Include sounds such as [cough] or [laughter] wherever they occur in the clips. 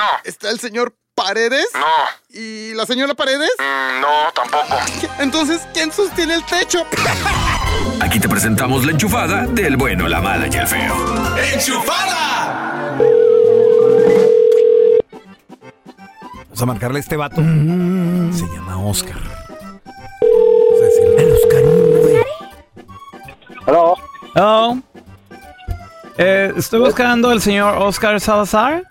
Bueno. ¿Está el señor Paredes? No. ¿Y la señora Paredes? Mm, no, tampoco. Entonces, ¿quién sostiene el techo? [laughs] Aquí te presentamos la enchufada del bueno, la mala y el feo. ¡Enchufada! Vamos a marcarle a este vato. Se llama Oscar. Vamos a decirle. El Oscarino, güey. Hello. Hello. Eh, estoy buscando al señor Oscar Salazar.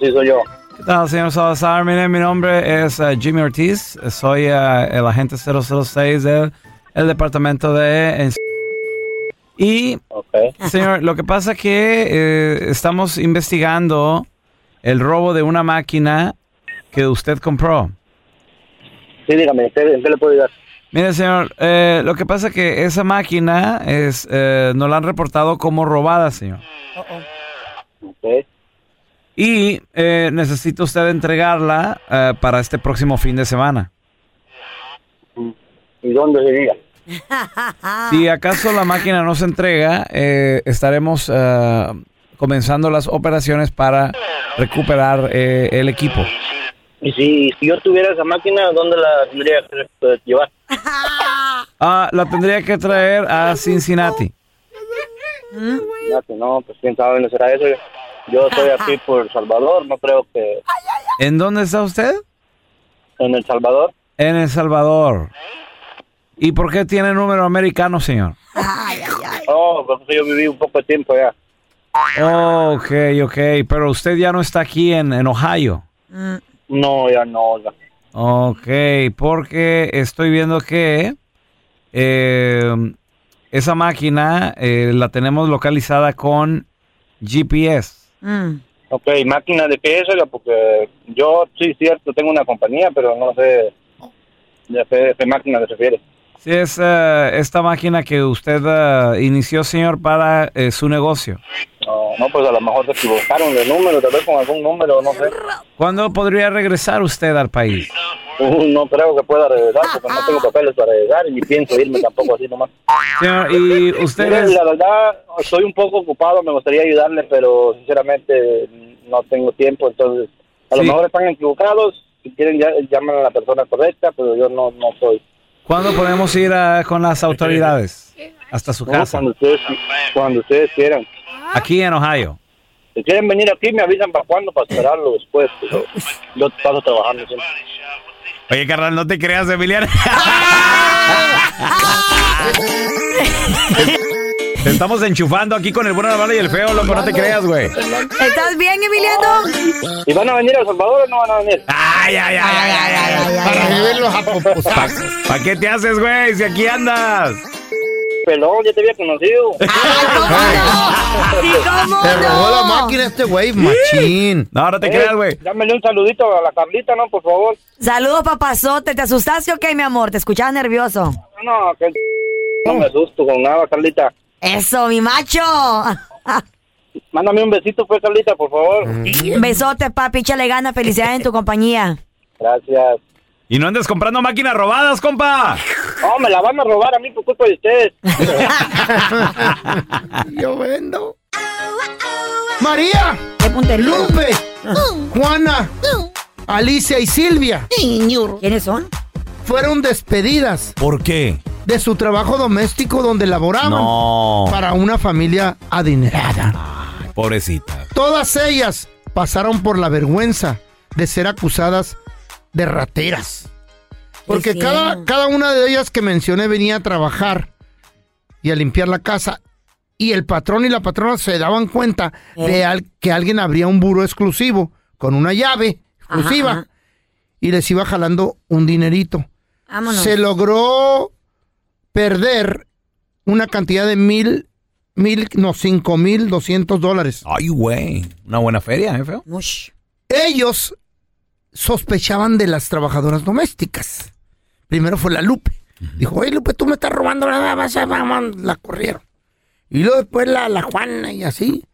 Sí, soy yo. ¿Qué tal, señor Salazar? Mire, mi nombre es eh, Jimmy Ortiz. Soy eh, el agente 006 del el departamento de... en- Y, señor, lo que pasa es que eh, estamos investigando el robo de una máquina que usted compró. Sí, dígame, ¿en qué, en qué le puedo ayudar? Mire, señor, eh, lo que pasa es que esa máquina es, eh, nos la han reportado como robada, señor. Y eh, necesita usted entregarla eh, para este próximo fin de semana. ¿Y dónde sería? [laughs] Si acaso la máquina no se entrega, eh, estaremos eh, comenzando las operaciones para recuperar eh, el equipo. Y si, si yo tuviera esa máquina, ¿dónde la tendría que llevar? [laughs] Ah, la tendría que traer a Cincinnati. No, pues quién sabe dónde será eso. Yo estoy [laughs] aquí por El Salvador, no creo que ¿En dónde está usted? en El Salvador. En El Salvador. ¿Y por qué tiene número americano, señor? Oh, porque yo viví un poco de tiempo ya. Oh, ok, ok. Pero usted ya no está aquí en, en Ohio. No, ya no. oiga. Ok, porque estoy viendo que eh, esa máquina eh, la tenemos localizada con GPS. Mm. Ok, máquina de oiga? Porque yo, sí, cierto, tengo una compañía, pero no sé de qué, qué máquina se refiere. Sí, es eh, esta máquina que usted eh, inició, señor, para eh, su negocio. No, no, pues a lo mejor se equivocaron de número, tal vez con algún número, no sé. ¿Cuándo podría regresar usted al país? [laughs] No creo que pueda regresar porque no tengo papeles para regresar y ni pienso irme [laughs] tampoco así nomás. Señor, y usted Mire, es... La verdad, estoy un poco ocupado, me gustaría ayudarle, pero sinceramente no tengo tiempo, entonces a lo Sí. mejor están equivocados, si quieren ya, llaman a la persona correcta, pero yo no, no soy. ¿Cuándo podemos ir a- con las autoridades? Hasta su No, casa, cuando, ustedes, cuando ustedes quieran. aquí en Ohio. Si quieren venir aquí, me avisan para cuándo, para esperarlo después. Yo, yo paso trabajando siempre. Oye, carnal, no te creas, Emiliano. Te estamos enchufando aquí con el bueno, la mala y el feo, loco, no te creas, güey. ¿Estás bien, Emiliano? ¿Y van a venir a El Salvador o no van a venir? Ay, ay, ay, ay, ay, ay, ay. Para vivirlos a popozazos. ¿Para qué te haces, güey? Si aquí andas. Pelón, ya te había conocido. [laughs] Sí, ¿cómo Te robó la no? máquina este güey, machín. No, no te Eh, creas, güey. Dámele un saludito a la Carlita, ¿no? Por favor. Saludos, papazote. ¿Te asustaste o qué, mi amor? Te escuchaba nervioso. No, que [laughs] no me asusto con nada, Carlita. Eso, mi macho. [laughs] Mándame un besito, pues, Carlita, por favor. Besote, papi. Échale gana. Felicidades en tu compañía. Gracias. Y no andes comprando máquinas robadas, compa. No, me la van a robar a mí por culpa de ustedes. [laughs] Yo vendo. María, ¿Qué? Lupe, Juana, Alicia y Silvia ¿Quiénes son? fueron despedidas ¿Por qué? de su trabajo doméstico donde laboraban No. para una familia adinerada. Pobrecita. Todas ellas pasaron por la vergüenza de ser acusadas de rateras. Porque cada, cada una de ellas que mencioné venía a trabajar y a limpiar la casa. Y el patrón y la patrona se daban cuenta de al- que alguien abría un buro exclusivo con una llave exclusiva ajá. y les iba jalando un dinerito. Vámonos. Se logró perder una cantidad de mil, mil, no, cinco mil doscientos dólares. Ay, güey. Una buena feria, ¿eh, feo? Ellos sospechaban de las trabajadoras domésticas. Primero fue la Lupe. Dijo, oye Lupe, tú me estás robando, la, vas a- vamos", la corrieron. Y luego después la, la Juana y así.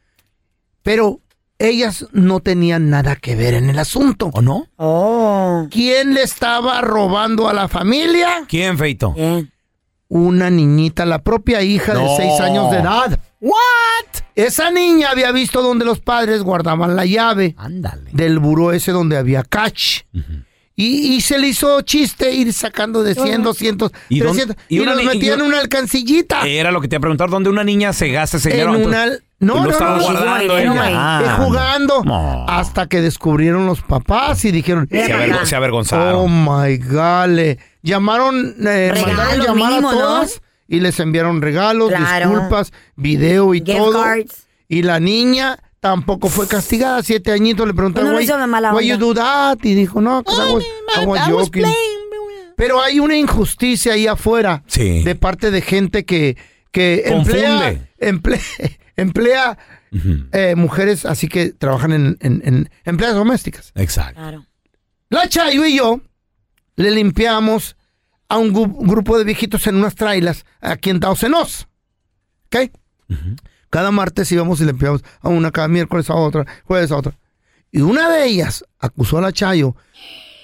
Pero ellas no tenían nada que ver en el asunto. ¿O no? Oh. ¿Quién le estaba robando a la familia? ¿Quién, Feito? Una niñita, la propia hija de seis años de edad. ¿What? Esa niña había visto donde los padres guardaban la llave Ándale. del buró ese donde había catch. Y, y se le hizo chiste ir sacando de 100, 200, ¿Y dónde- 300. y Y, los ni- metía en una- alcancillita. Era lo que te iba a preguntar, ¿dónde una niña se gasta ese dinero? en una... No, pues, no, estaba no, guardando güey. Ah, eh, jugando. No. Hasta que descubrieron los papás y dijeron... Se, se avergonzaron. Oh my God. le Llamaron, eh, Regalos mandaron llamar mínimo, a ¿no? todas y les enviaron regalos, Claro. disculpas, video y Gift todo. cards. Y la niña tampoco fue castigada, siete añitos. Le preguntaron, no "Why- hizo de mala why you onda. do that?" Y dijo, no, pues I was- I was joking". Pero hay una injusticia ahí afuera Sí. de parte de gente que, que emplea, Confunde. [laughs] emplea, emplea eh, mujeres así que trabajan en, en, en empleadas domésticas. Exacto. Claro. La Chayo y yo le limpiamos a un gu- grupo de viejitos en unas trailas aquí en Tausenos. ¿Ok? Cada martes íbamos y limpiamos a una, cada miércoles a otra, jueves a otra. Y una de ellas acusó a la Chayo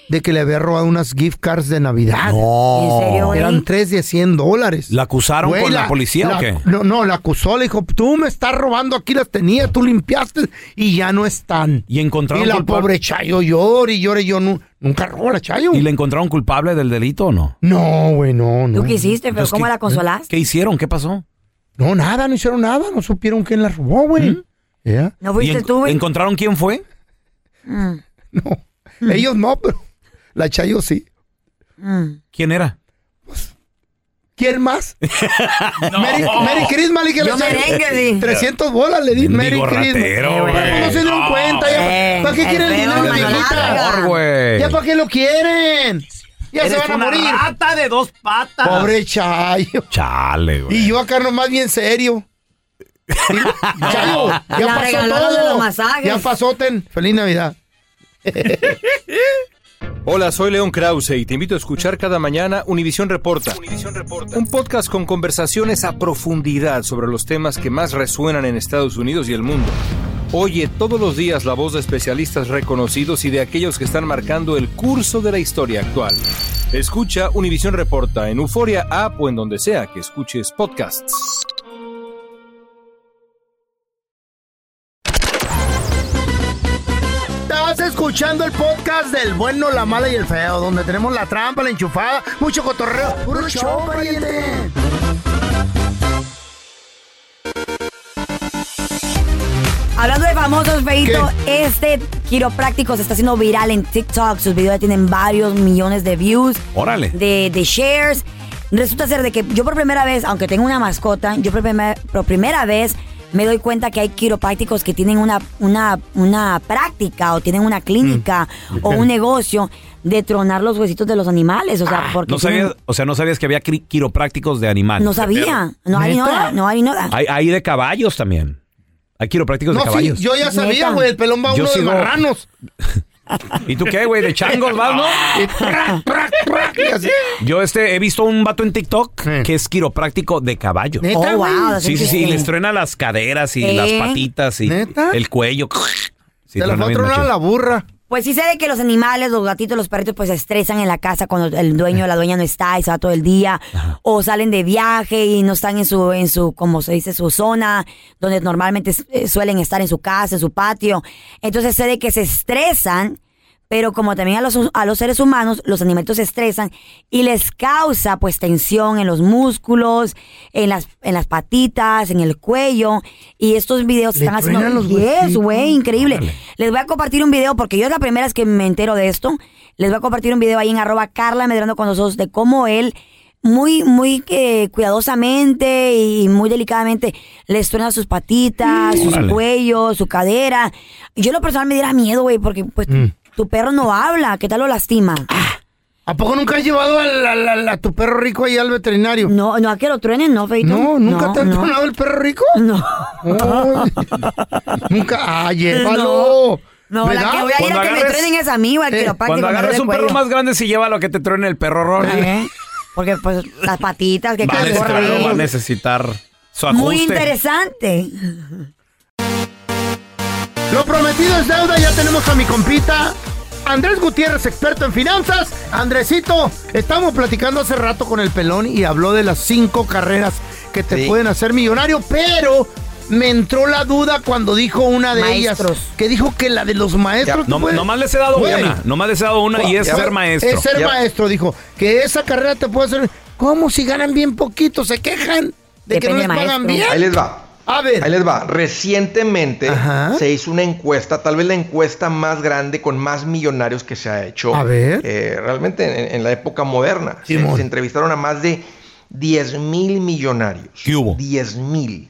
de que le había robado unas gift cards de Navidad. ¿En serio, güey? Eran tres de 100 dólares. ¿La acusaron Güey, con la, policía la- o qué? No, no, la acusó, le dijo, tú me estás robando, aquí las tenía, tú limpiaste y ya no están. ¿Y encontraron Y la culpable? pobre Chayo llora y llora y yo nu- nunca robo a la Chayo. ¿Y le encontraron culpable del delito o no? No, güey, no, no. ¿Tú qué hiciste? ¿Pero Entonces, cómo ¿qué- la consolaste? ¿Qué hicieron? ¿Qué pasó? No, nada, no hicieron nada, no supieron quién la robó, güey. Ya, ¿No ¿Y fuiste en- tú, güey? encontraron quién fue? Mm, No, ellos no, pero la Chayo sí. mm. ¿Quién era? ¿Quién más? [laughs] Merry, Merry Christmas, le dije la Yo Chayo. merengue, sí. 300 bolas le di, Merry Mendigo Christmas. ratero, güey. No se dieron cuenta, ya, Eh, ¿para qué quieren el dinero, viejita? ¿Ya para qué lo quieren? Ya se van a morir. rata de dos patas. Pobre Chayo. Chale, güey. Y yo acá nomás bien serio. [laughs] Chayo, ya La pasó regalaron de todo. los masajes. Ya pasó, ten. Feliz Navidad. [laughs] Hola, soy León Krause y te invito a escuchar cada mañana Univisión Reporta. Un podcast con conversaciones a profundidad sobre los temas que más resuenan en Estados Unidos y el mundo. Oye todos los días la voz de especialistas reconocidos y de aquellos que están marcando el curso de la historia actual. Escucha Univisión Reporta en Euforia App o en donde sea que escuches podcasts. Estás escuchando el podcast del bueno, la mala y el feo, donde tenemos la trampa, la enchufada, mucho cotorreo. ¡Puro show, pariente! Hablando de famosos, Feito, este quiropráctico se está haciendo viral en TikTok. Sus videos ya tienen varios millones de views, Órale. de, de shares. Resulta ser de que yo por primera vez, aunque tengo una mascota, yo por primera, por primera vez me doy cuenta que hay quiroprácticos que tienen una, una, una práctica o tienen una clínica Mm. o un negocio de tronar los huesitos de los animales. O sea, porque Ah, No tienen- sabías, o sea, no sabías que había quiroprácticos de animales. no sabía. No hay nada, no hay nada. Hay, hay de caballos también. Hay quiroprácticos No, de sí, caballos. yo ya sabía, güey. El pelón va Yo uno de sigo- marranos. ¿Y tú qué, güey? De changos, vas, ¿no? Yo este he visto un vato en TikTok Sí. que es quiropráctico de caballo. ¿Neta, Oh, wow, Sí, sí, sí, les truena las caderas y ¿Eh? las patitas y ¿Neta? el cuello. Sí, truena fue a tronar la burra. Pues sí sé de que los animales, los gatitos, los perritos, pues se estresan en la casa cuando el dueño o la dueña no está y se va todo el día. O salen de viaje y no están en su, en su, como se dice, su zona, donde normalmente eh, suelen estar en su casa, en su patio. Entonces sé de que se estresan, pero como también a los, a los seres humanos, los animalitos se estresan y les causa pues tensión en los músculos, en las, en las patitas, en el cuello. Y estos videos están haciendo los Yes, güey, increíble. Les voy a compartir un video porque yo es la primera vez que me entero de esto. Les voy a compartir un video ahí en arroba Carla Medrano con nosotros de cómo él muy, muy eh, cuidadosamente y muy delicadamente les truena sus patitas, sus Órale. cuellos, su cadera. Yo en lo personal me diera miedo, güey, porque pues Mm. Tu perro no habla, ¿qué tal lo lastima? ¿A poco nunca has llevado al- al- al- a, tu perro rico ahí al veterinario? No, no, a que lo truenen, ¿no, Feito? No, ¿nunca te han no. tronado el perro rico? [laughs] No. Ay, nunca. Ah, [laughs] llévalo. No, la ¿Verdad? que voy a ir Cuando a que me agarres- truenen es a mí, o al Eh, quiropráctico. Cuando me duele un el perro cuello. más grande, si lleva lo que te truene el perro, Ron. ¿Eh? Porque pues las patitas que Va a, cada necesitar, va a necesitar su ajuste. Muy interesante. Lo prometido es deuda, ya tenemos a mi compita. Andrés Gutiérrez, experto en finanzas. Andresito, estamos platicando hace rato con el pelón y habló de las cinco carreras que te Sí. pueden hacer millonario, pero me entró la duda cuando dijo una de Maestros. ellas, que dijo que la de los maestros. No, nomás les he dado Güey. una. Nomás les he dado una y es Ya ser maestro. Es ser Ya. maestro, dijo. Que esa carrera te puede hacer. ¿Cómo si ganan bien poquito? Se quejan de que no les pagan maestro. bien. Ahí les va. A ver. Ahí les va. Recientemente Ajá. se hizo una encuesta, tal vez la encuesta más grande con más millonarios que se ha hecho. A ver. eh, realmente en, en la época moderna. Se, se entrevistaron a más de 10 mil millonarios. ¿Qué hubo? 10 mil.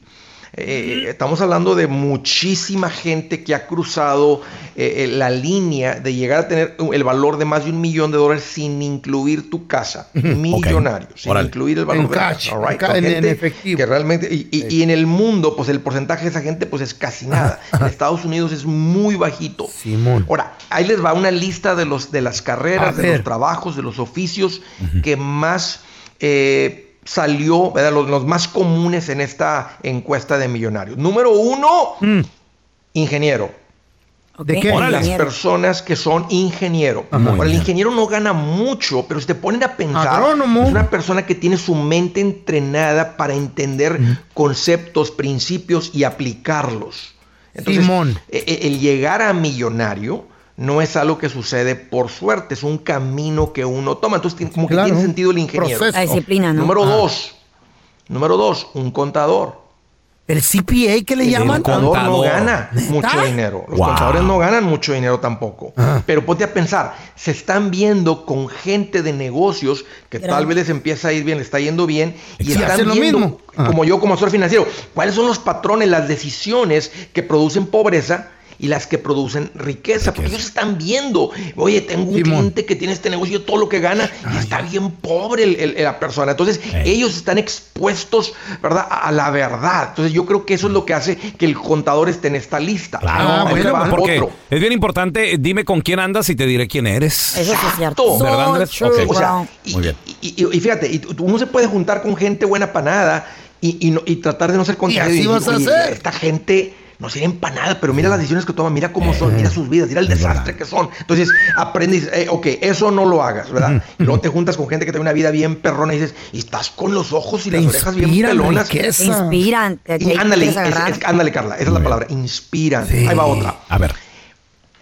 Eh, estamos hablando de muchísima gente que ha cruzado eh, eh, la línea de llegar a tener el valor de más de un millón de dólares sin incluir tu casa. Millonarios, sin incluir el valor En de la cash, casa. right? en en- efectivo. Que realmente, y, y- y en el mundo, pues el porcentaje de esa gente pues es casi nada. En Estados Unidos es muy bajito. Simón. Ahora, ahí les va una lista de, los, de las carreras, de los trabajos, de los oficios que más eh, salió, ¿verdad? Los, los más comunes en esta encuesta de millonarios. Número uno, Mm. ingeniero. ¿De qué? Las personas que son ingeniero. Ahora, el ingeniero no gana mucho, pero si te ponen a pensar, Agrónomo. es una persona que tiene su mente entrenada para entender conceptos, principios y aplicarlos. Entonces, Simón. e- e- el llegar a millonario no es algo que sucede por suerte, es un camino que uno toma. Entonces, tiene- como que tiene sentido el ingeniero. Proceso. La disciplina, ¿no? Número Ah. dos. Número dos, un contador. El CPA que le El llaman. contador, no contador. gana ¿Neta? mucho dinero. Los Wow. contadores no ganan mucho dinero tampoco. Pero ponte a pensar, se están viendo con gente de negocios que tal vez les empieza a ir bien, les está yendo bien, y Sí, están lo viendo, mismo. Como yo como asesor financiero, cuáles son los patrones, las decisiones que producen pobreza y las que producen riqueza, porque ellos están viendo, oye, tengo un Simón. cliente que tiene este negocio, todo lo que gana, y está bien pobre el- el- la persona. Entonces, ellos están expuestos, ¿verdad?, a, a la verdad. Entonces, yo creo que eso es lo que hace que el contador esté en esta lista. Claro, Ah, Ahí bueno, va porque otro. es bien importante. Dime con quién andas y te diré quién eres. Eso es cierto. ¿Verdad, So Andrés? true, Ok. O sea, bro. y, Muy bien. y- y- y fíjate, y tú- uno se puede juntar con gente buena para nada y, y no- y tratar de no ser contrario. así vas a hacer. Esta gente no sirve para nada, pero mira las decisiones que toman, mira cómo son, mira sus vidas, mira el desastre que son. Entonces aprendes, eh, ok, eso no lo hagas, ¿verdad? Y luego te juntas con gente que tiene una vida bien perrona y dices, y estás con los ojos y Te las orejas bien pelonas. Te riqueza. inspiran. Te, Y ándale, es- ándale, Carla, esa es la palabra, inspiran. Sí. Ahí va otra. A ver.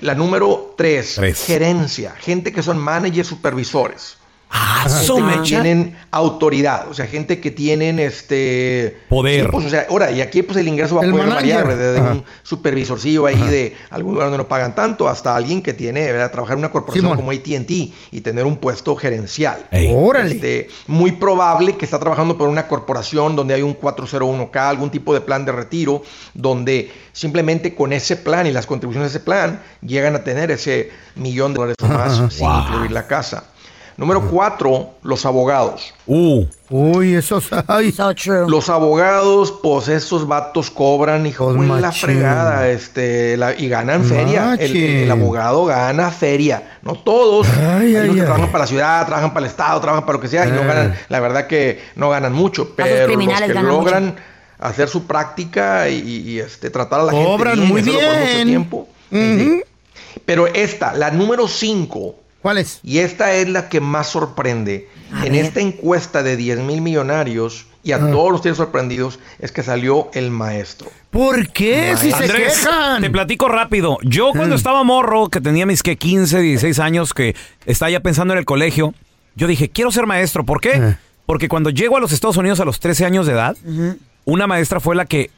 La número tres, Tres. gerencia, gente que son managers, supervisores. Ah, Gente que tienen autoridad, o sea, gente que tienen este Poder. Sí, pues, o sea, ahora, y aquí pues el ingreso va a poder manager. variar desde Ajá. un supervisorcillo ahí de algún lugar donde no pagan tanto hasta alguien que tiene, ¿verdad? trabajar en una corporación Simón. como AT&T y tener un puesto gerencial. Ey. Órale. Este, muy probable que está trabajando por una corporación donde hay un 401k, algún tipo de plan de retiro, donde simplemente con ese plan y las contribuciones de ese plan llegan a tener ese millón de dólares o más sin Wow. incluir la casa. Número cuatro, los abogados. Uh, Uy, esos. Ay. So true. Los abogados, pues esos vatos cobran y Pues, de la fregada, este, la- y ganan feria. El, el abogado gana feria. No todos. Ay, Hay ay, que trabajan para la ciudad, trabajan para el estado, trabajan para lo que sea, y no Ah. ganan, la verdad que no ganan mucho, pero los que logran hacer su práctica y, y, este, tratar a la Cobran gente bien, muy y hacerlo por mucho bien. tiempo. Sí. Pero esta, la número 5, ¿Cuál es? Y esta es la que más sorprende. A en ver. esta encuesta de 10 mil millonarios, y a Ah. todos los tiene sorprendidos, es que salió el maestro. ¿Por qué? Si se Andrés, quejan. te platico rápido. Yo cuando estaba morro, que tenía mis que 15, 16 años, que estaba ya pensando en el colegio, yo dije, quiero ser maestro. ¿Por qué? Eh. Porque cuando llego a los Estados Unidos a los 13 años de edad, una maestra fue la que.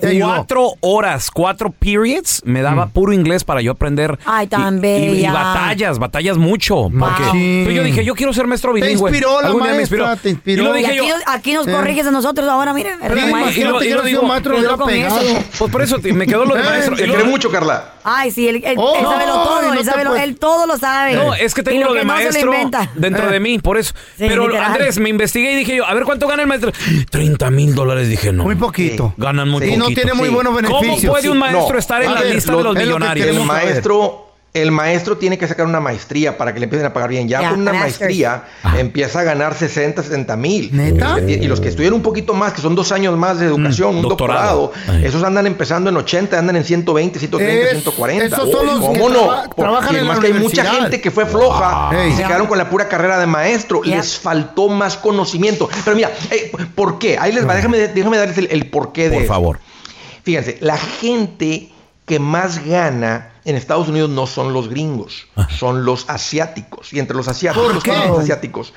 Cuatro horas, cuatro periods, me daba puro inglés para yo aprender. Ay, tan y, y- y bella. batallas, batallas mucho. Porque. Entonces yo dije, yo quiero ser maestro Te bilingüe. inspiró la Algún día me maestra, te inspiró. Y lo Y dije aquí, yo, nos- aquí nos Eh. corriges a nosotros ahora, miren. Pero el maestro. y lo- imagínate y que lo hubiera digo, sido maestro, hubiera con pegado. pues por eso te- me quedó lo de Eh, maestro. Te Y lo- cree mucho, Carla. Ay, sí, él, él, Oh, él sabe lo no, todo, no él, te sabe lo- él todo lo sabe. No, es que tengo Y lo, que de no se lo maestro inventa. dentro de mí, por eso. Sí, Pero literal. Andrés, me investigué y dije yo, a ver cuánto gana el maestro. 30 mil dólares, dije no. Muy poquito. Ganan muy Sí. Y no tiene muy buenos ¿Cómo beneficios. puede un maestro No. estar en A la ver, lista lo- de los lo millonarios? El maestro, el maestro tiene que sacar una maestría para que le empiecen a pagar bien. Ya Ya, con una masters. maestría empieza a ganar 60, 70 mil. ¿Neta? Y, y los que estudian un poquito más, que son dos años más de educación, Mm, un doctorado. esos andan empezando en 80, andan en 120, 130, Es- 140. esos son los ¿Cómo que no? traba- trabajan en la además que hay mucha gente que fue floja Wow. y se quedaron con la pura carrera de maestro. Les faltó más conocimiento. Pero mira, eh, ¿por qué? Ahí les va, déjame, déjame darles el, el porqué de Por esto. favor. Fíjense, la gente que más gana en Estados Unidos no son los gringos, son los asiáticos. Y entre los asiáticos, ¿Por qué? ¿cuáles son los asiáticos?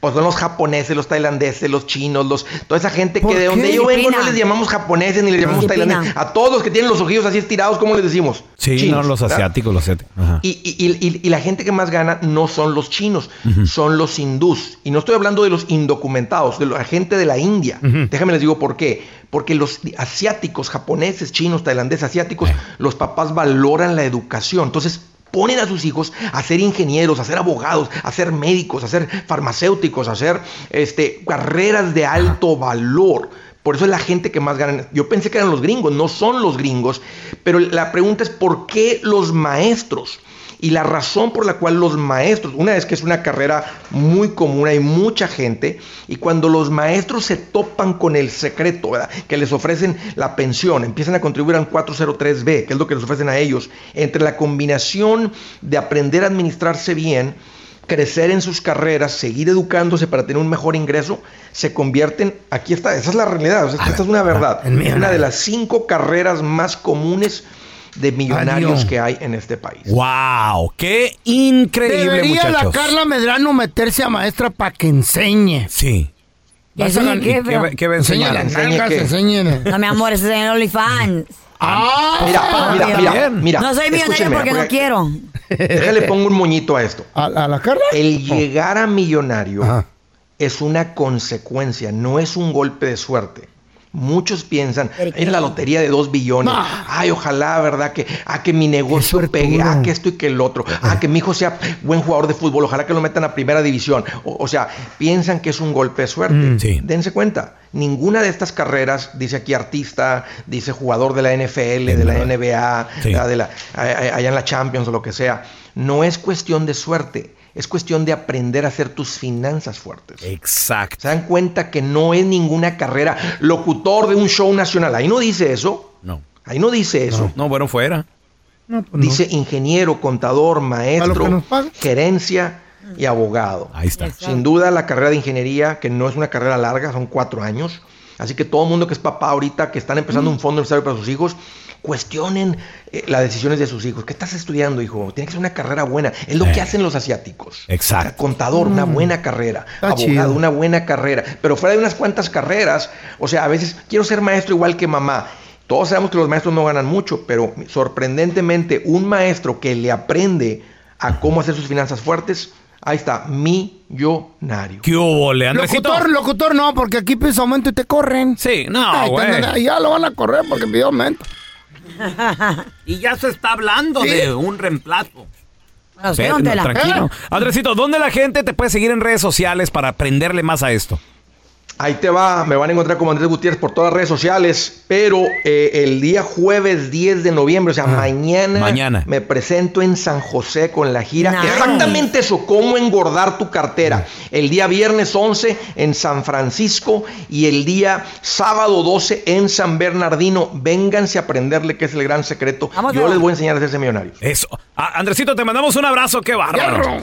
Pues son los japoneses, los tailandeses, los chinos, los toda esa gente ¿Por que de qué? donde yo vengo no les llamamos japoneses ni les llamamos tailandeses. A todos los que tienen los ojillos así estirados, ¿cómo les decimos? Sí, Chinos, no, los ¿verdad? asiáticos, los asiáticos. Ajá. Y, y- y- y- y la gente que más gana no son los chinos, son los hindús. Y no estoy hablando de los indocumentados, de la gente de la India. Déjame les digo por qué. Porque los asiáticos, japoneses, chinos, tailandeses, asiáticos, los papás valoran la educación. Entonces ponen a sus hijos a ser ingenieros, a ser abogados, a ser médicos, a ser farmacéuticos, a hacer este, carreras de alto valor. Por eso es la gente que más gana. Yo pensé que eran los gringos, no son los gringos. Pero la pregunta es por qué los maestros. Y la razón por la cual los maestros, una es que es una carrera muy común, hay mucha gente, y cuando los maestros se topan con el secreto, ¿verdad? que les ofrecen la pensión, empiezan a contribuir al 403B, que es lo que les ofrecen a ellos, entre la combinación de aprender a administrarse bien, crecer en sus carreras, seguir educándose para tener un mejor ingreso, se convierten, aquí está, esa es la realidad, o sea, esta es una verdad, una de las cinco carreras más comunes de millonarios Adiós. que hay en este país. ¡Wow! ¡Qué increíble, Debería la! Carla Medrano meterse a maestra para que enseñe. Sí. ¿Qué, a sí, ganar- qué, ¿Qué, qué va a Enseña enseñar? Enseñe nalgas, enseñe. No, mi amor, ese es en OnlyFans. Ah, Mira, mira, mira, bien. mira. no soy millonario escúchenme, porque no porque- quiero. Déjale pongo un moñito a esto. ¿A, a la Carla? El llegar a millonario Ajá. es una consecuencia, no es un golpe de suerte. Muchos piensan, es la lotería de dos billones. Ay, ojalá, ¿verdad? Que, ah, que mi negocio pegue, suertudo. ah, que esto y que el otro. Ah, que mi hijo sea buen jugador de fútbol, ojalá que lo metan a primera división. O, o sea, piensan que es un golpe de suerte. Mm. Sí. Dense cuenta, ninguna de estas carreras, dice aquí artista, dice jugador de la NFL, de la NBA, de la, a- a- allá en la Champions o lo que sea, no es cuestión de suerte, es cuestión de aprender a hacer tus finanzas fuertes. Exacto. Se dan cuenta que no es ninguna carrera locutor de un show nacional. Ahí no dice eso. No. Ahí no dice eso. No, bueno, fuera. No, pues no. Dice ingeniero, contador, ¿A lo que maestro, gerencia y abogado. Ahí está. Sin duda la carrera de ingeniería, que no es una carrera larga, son cuatro años. Así que todo el mundo que es papá ahorita, que están empezando un fondo necesario para sus hijos, cuestionen eh, las decisiones de sus hijos. ¿Qué estás estudiando, hijo? Tiene que ser una carrera buena. Es lo Eh. que hacen los asiáticos. Exacto. O sea, contador, una buena carrera. Está Abogado, chido. una buena carrera. Pero fuera de unas cuantas carreras, o sea, a veces quiero ser maestro igual que mamá. Todos sabemos que los maestros no ganan mucho, pero sorprendentemente un maestro que le aprende a cómo hacer sus finanzas fuertes, ahí está, millonario. ¿Qué hubo? Locutor, locutor no, porque aquí pides aumento y te corren. Sí, no, güey. ya lo van a correr porque pidió aumento. [laughs] Y ya se está hablando Sí. de un reemplazo. Pero, no, tranquilo. Andresito, ¿dónde la gente te puede seguir en redes sociales para aprenderle más a esto? Ahí te va, me van a encontrar como Andrés Gutiérrez por todas las redes sociales, pero eh, el día jueves 10 de noviembre, o sea, mañana, Mañana. me presento en San José con la gira. Nice. Exactamente eso, cómo engordar tu cartera. El día viernes 11 en San Francisco y el día sábado 12 en San Bernardino. Vénganse a aprenderle qué es el gran secreto. Vamos, Yo les voy a enseñar a hacerse millonarios. Eso. Ah, Andresito, te mandamos un abrazo, qué bárbaro.